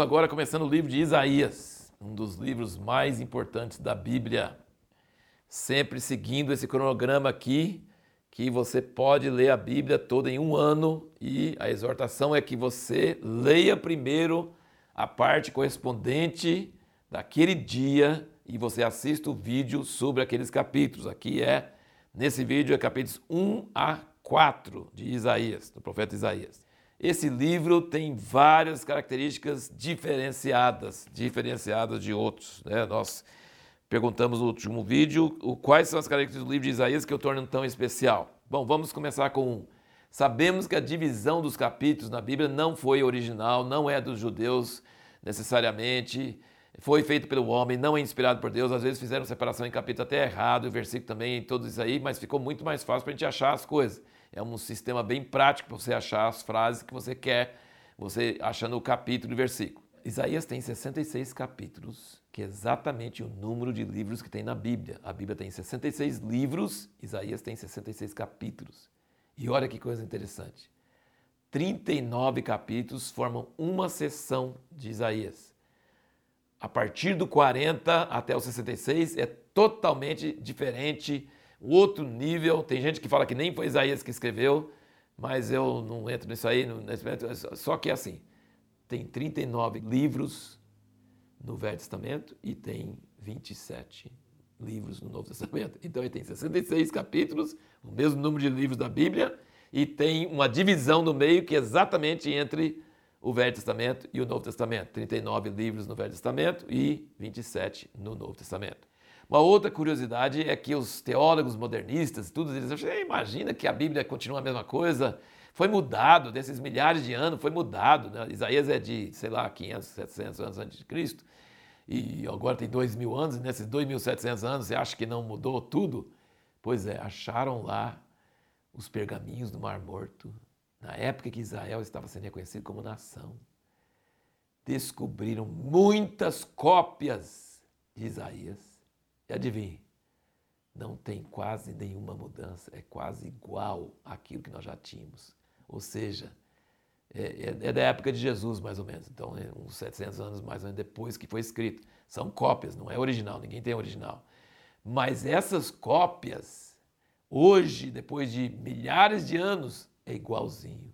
agora começando o livro de Isaías, um dos livros mais importantes da Bíblia. Sempre seguindo esse cronograma aqui, que você pode ler a Bíblia toda em um ano e a exortação é que você leia primeiro a parte correspondente daquele dia e você assista o vídeo sobre aqueles capítulos. Aqui é, nesse vídeo, é capítulos 1 a 4 de Isaías, do profeta Isaías. Esse livro tem várias características diferenciadas, diferenciadas de outros. Né? Nós perguntamos no último vídeo quais são as características do livro de Isaías que o tornam tão especial. Bom, vamos começar com um. Sabemos que a divisão dos capítulos na Bíblia não foi original, não é dos judeus necessariamente, foi feito pelo homem, não é inspirado por Deus. Às vezes fizeram separação em capítulo até errado, o versículo também, tudo isso aí, mas ficou muito mais fácil para a gente achar as coisas. É um sistema bem prático para você achar as frases que você quer, você achando o capítulo e versículo. Isaías tem 66 capítulos, que é exatamente o número de livros que tem na Bíblia. A Bíblia tem 66 livros, Isaías tem 66 capítulos. E olha que coisa interessante. 39 capítulos formam uma sessão de Isaías. A partir do 40 até o 66 é totalmente diferente outro nível. Tem gente que fala que nem foi Isaías que escreveu, mas eu não entro nisso aí. Só que é assim: tem 39 livros no Velho Testamento e tem 27 livros no Novo Testamento. Então ele tem 66 capítulos, o mesmo número de livros da Bíblia, e tem uma divisão no meio que é exatamente entre o Velho Testamento e o Novo Testamento. 39 livros no Velho Testamento e 27 no Novo Testamento. Uma outra curiosidade é que os teólogos modernistas, todos eles acham, imagina que a Bíblia continua a mesma coisa, foi mudado, desses milhares de anos, foi mudado. Né? Isaías é de, sei lá, 500, 700 anos antes de Cristo, e agora tem 2 mil anos, e nesses 2.700 anos você acha que não mudou tudo? Pois é, acharam lá os pergaminhos do Mar Morto, na época que Israel estava sendo reconhecido como nação. Descobriram muitas cópias de Isaías e adivinhe, não tem quase nenhuma mudança, é quase igual àquilo que nós já tínhamos. Ou seja, é, é, é da época de Jesus, mais ou menos, então é uns 700 anos mais ou menos depois que foi escrito. São cópias, não é original, ninguém tem original. Mas essas cópias, hoje, depois de milhares de anos, é igualzinho.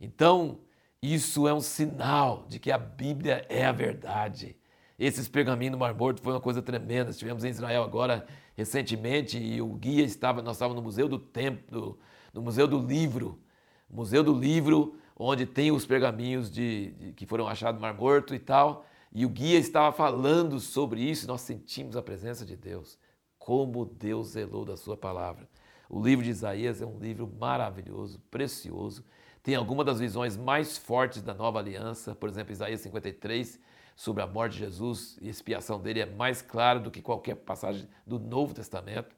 Então, isso é um sinal de que a Bíblia é a verdade. Esses pergaminhos no Mar Morto foi uma coisa tremenda. Estivemos em Israel agora recentemente e o guia estava, nós estávamos no Museu do Templo, no Museu do Livro, Museu do Livro, onde tem os pergaminhos de, de, que foram achados no Mar Morto e tal. E o guia estava falando sobre isso, nós sentimos a presença de Deus, como Deus zelou da sua palavra. O livro de Isaías é um livro maravilhoso, precioso. Tem algumas das visões mais fortes da nova aliança, por exemplo, Isaías 53, sobre a morte de Jesus e expiação dele é mais claro do que qualquer passagem do Novo Testamento.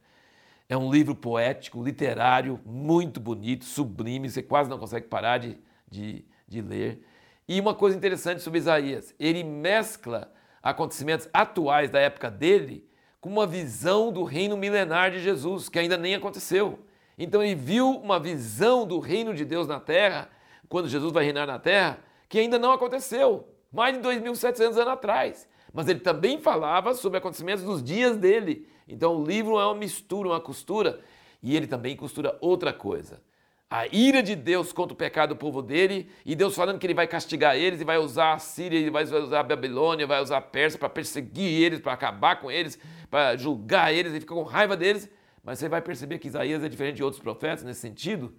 É um livro poético, literário, muito bonito, sublime, você quase não consegue parar de, de, de ler. E uma coisa interessante sobre Isaías, ele mescla acontecimentos atuais da época dele com uma visão do reino milenar de Jesus, que ainda nem aconteceu. Então ele viu uma visão do reino de Deus na terra, quando Jesus vai reinar na terra, que ainda não aconteceu mais de 2.700 anos atrás. Mas ele também falava sobre acontecimentos dos dias dele. Então o livro é uma mistura, uma costura. E ele também costura outra coisa. A ira de Deus contra o pecado do povo dele, e Deus falando que ele vai castigar eles, e vai usar a Síria, ele vai usar a Babilônia, vai usar a Pérsia para perseguir eles, para acabar com eles, para julgar eles, e fica com raiva deles. Mas você vai perceber que Isaías é diferente de outros profetas nesse sentido,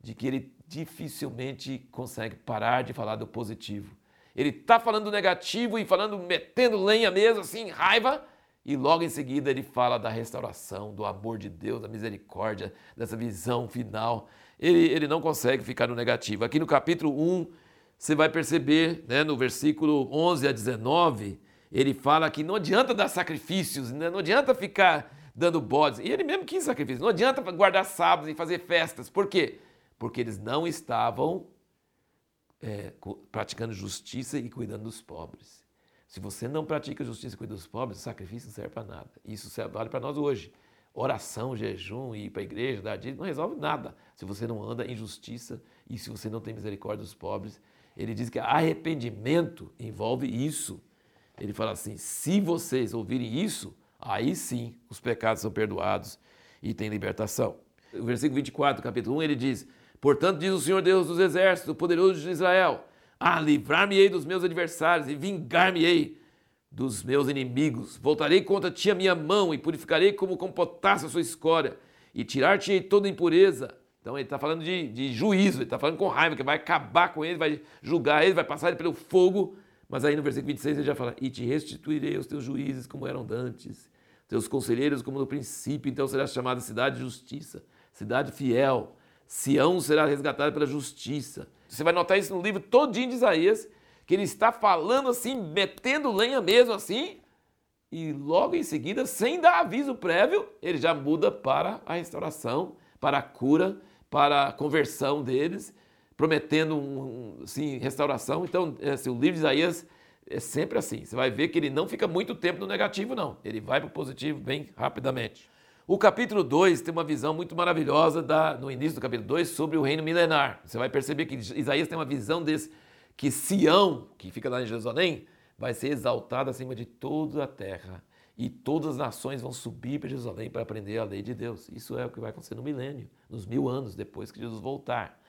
de que ele dificilmente consegue parar de falar do positivo. Ele está falando negativo e falando, metendo lenha mesmo, assim, raiva, e logo em seguida ele fala da restauração, do amor de Deus, da misericórdia, dessa visão final. Ele, ele não consegue ficar no negativo. Aqui no capítulo 1, você vai perceber, né, no versículo 11 a 19, ele fala que não adianta dar sacrifícios, né, não adianta ficar dando bodes. E ele mesmo quis sacrifício. Não adianta guardar sábados e fazer festas. Por quê? Porque eles não estavam é, praticando justiça e cuidando dos pobres. Se você não pratica justiça e cuida dos pobres, o sacrifício não serve para nada. Isso vale para nós hoje. Oração, jejum, ir para a igreja, dar dízimo, não resolve nada se você não anda em justiça e se você não tem misericórdia dos pobres ele diz que arrependimento envolve isso. Ele fala assim: se vocês ouvirem isso, aí sim os pecados são perdoados e tem libertação. O versículo 24, capítulo 1, ele diz: Portanto, diz o Senhor Deus dos exércitos, o poderoso de Israel: Ah, livrar-me-ei dos meus adversários e vingar-me-ei dos meus inimigos. Voltarei contra ti a minha mão e purificarei como com potássio a sua escória e tirar-te-ei toda impureza. Então ele está falando de, de, juízo, ele está falando com raiva, que vai acabar com ele, vai julgar ele, vai passar ele pelo fogo. Mas aí no versículo 26 ele já fala: E te restituirei os teus juízes como eram dantes, teus conselheiros como no princípio, então será chamada cidade de justiça, cidade fiel. Sião será resgatada pela justiça. Você vai notar isso no livro todinho de Isaías, que ele está falando assim, metendo lenha mesmo assim, e logo em seguida, sem dar aviso prévio, ele já muda para a restauração, para a cura, para a conversão deles, prometendo um, assim, restauração. Então, assim, o livro de Isaías é sempre assim. Você vai ver que ele não fica muito tempo no negativo, não. Ele vai para o positivo bem rapidamente. O capítulo 2 tem uma visão muito maravilhosa da, no início do capítulo 2 sobre o reino milenar. Você vai perceber que Isaías tem uma visão desse que Sião, que fica lá em Jerusalém, vai ser exaltada acima de toda a terra e todas as nações vão subir para Jerusalém para aprender a lei de Deus. Isso é o que vai acontecer no milênio, nos mil anos depois que Jesus voltar.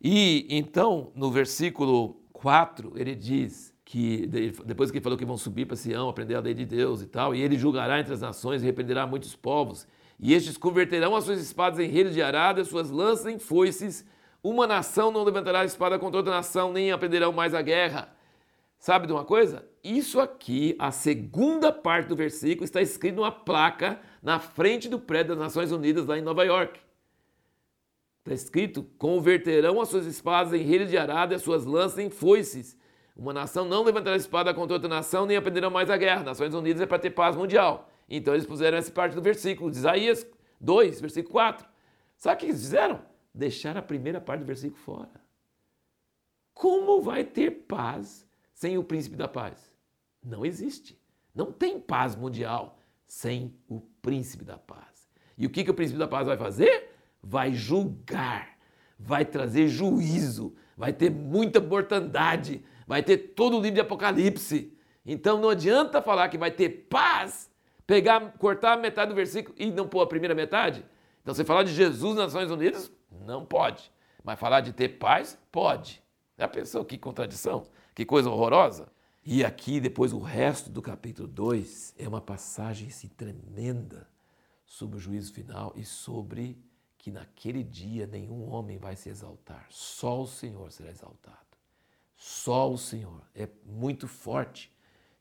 E então, no versículo 4, ele diz que, depois que ele falou que vão subir para Sião, aprender a lei de Deus e tal, e ele julgará entre as nações e repreenderá muitos povos, e estes converterão as suas espadas em redes de arada, as suas lanças em foices, uma nação não levantará a espada contra outra nação, nem aprenderão mais a guerra. Sabe de uma coisa? Isso aqui, a segunda parte do versículo, está escrito numa placa na frente do prédio das Nações Unidas lá em Nova York. Está escrito: converterão as suas espadas em redes de arada e as suas lanças em foices. Uma nação não levantará espada contra outra nação, nem aprenderão mais a guerra. Nações Unidas é para ter paz mundial. Então eles puseram essa parte do versículo de Isaías 2, versículo 4. Sabe o que eles fizeram? deixar a primeira parte do versículo fora. Como vai ter paz sem o príncipe da paz? Não existe. Não tem paz mundial sem o príncipe da paz. E o que, que o príncipe da paz vai fazer? Vai julgar, vai trazer juízo, vai ter muita mortandade, vai ter todo o livro de Apocalipse. Então não adianta falar que vai ter paz, pegar, cortar metade do versículo e não pôr a primeira metade. Então, você falar de Jesus nas Nações Unidas, não pode. Mas falar de ter paz, pode. Já pensou que contradição? Que coisa horrorosa? E aqui, depois, o resto do capítulo 2 é uma passagem assim, tremenda sobre o juízo final e sobre que naquele dia nenhum homem vai se exaltar, só o Senhor será exaltado. Só o Senhor. É muito forte.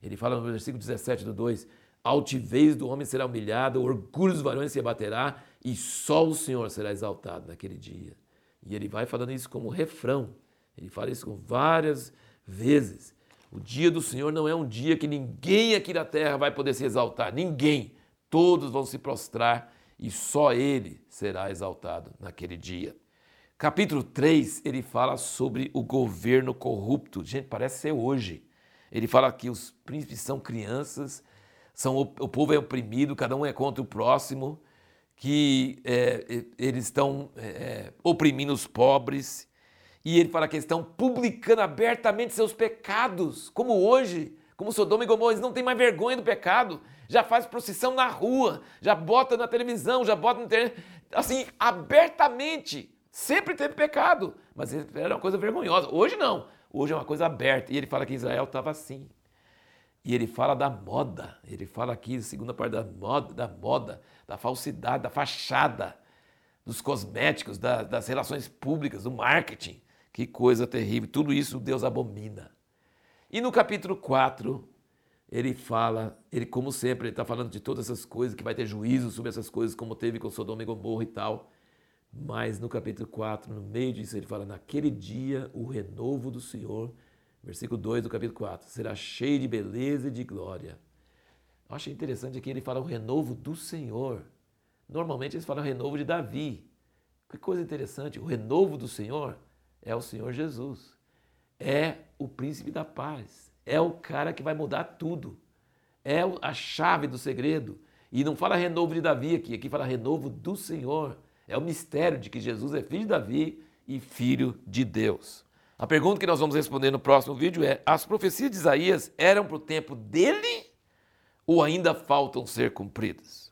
Ele fala no versículo 17 do 2: altivez do homem será humilhada, o orgulho dos varões se abaterá, e só o Senhor será exaltado naquele dia. E ele vai falando isso como refrão, ele fala isso várias vezes. O dia do Senhor não é um dia que ninguém aqui na terra vai poder se exaltar, ninguém. Todos vão se prostrar e só ele será exaltado naquele dia. Capítulo 3, ele fala sobre o governo corrupto. Gente, parece ser hoje. Ele fala que os príncipes são crianças são, o povo é oprimido, cada um é contra o próximo, que é, eles estão é, é, oprimindo os pobres. E ele fala que eles estão publicando abertamente seus pecados, como hoje, como Sodoma e Gomorra, eles não têm mais vergonha do pecado, já faz procissão na rua, já bota na televisão, já bota na internet, assim, abertamente. Sempre teve pecado, mas era uma coisa vergonhosa. Hoje não, hoje é uma coisa aberta. E ele fala que Israel estava assim. E ele fala da moda, ele fala aqui, segunda parte da moda, da moda, da falsidade, da fachada, dos cosméticos, da, das relações públicas, do marketing. Que coisa terrível, tudo isso Deus abomina. E no capítulo 4, ele fala, ele como sempre, ele está falando de todas essas coisas, que vai ter juízo sobre essas coisas, como teve com Sodoma e Gomorra e tal. Mas no capítulo 4, no meio disso, ele fala: Naquele dia o renovo do Senhor versículo 2 do capítulo 4, será cheio de beleza e de glória. Eu achei interessante aqui ele fala o renovo do Senhor. Normalmente eles falam o renovo de Davi. Que coisa interessante, o renovo do Senhor é o Senhor Jesus. É o príncipe da paz. É o cara que vai mudar tudo. É a chave do segredo. E não fala renovo de Davi aqui, aqui fala renovo do Senhor. É o mistério de que Jesus é filho de Davi e filho de Deus. A pergunta que nós vamos responder no próximo vídeo é: as profecias de Isaías eram para o tempo dele ou ainda faltam ser cumpridas?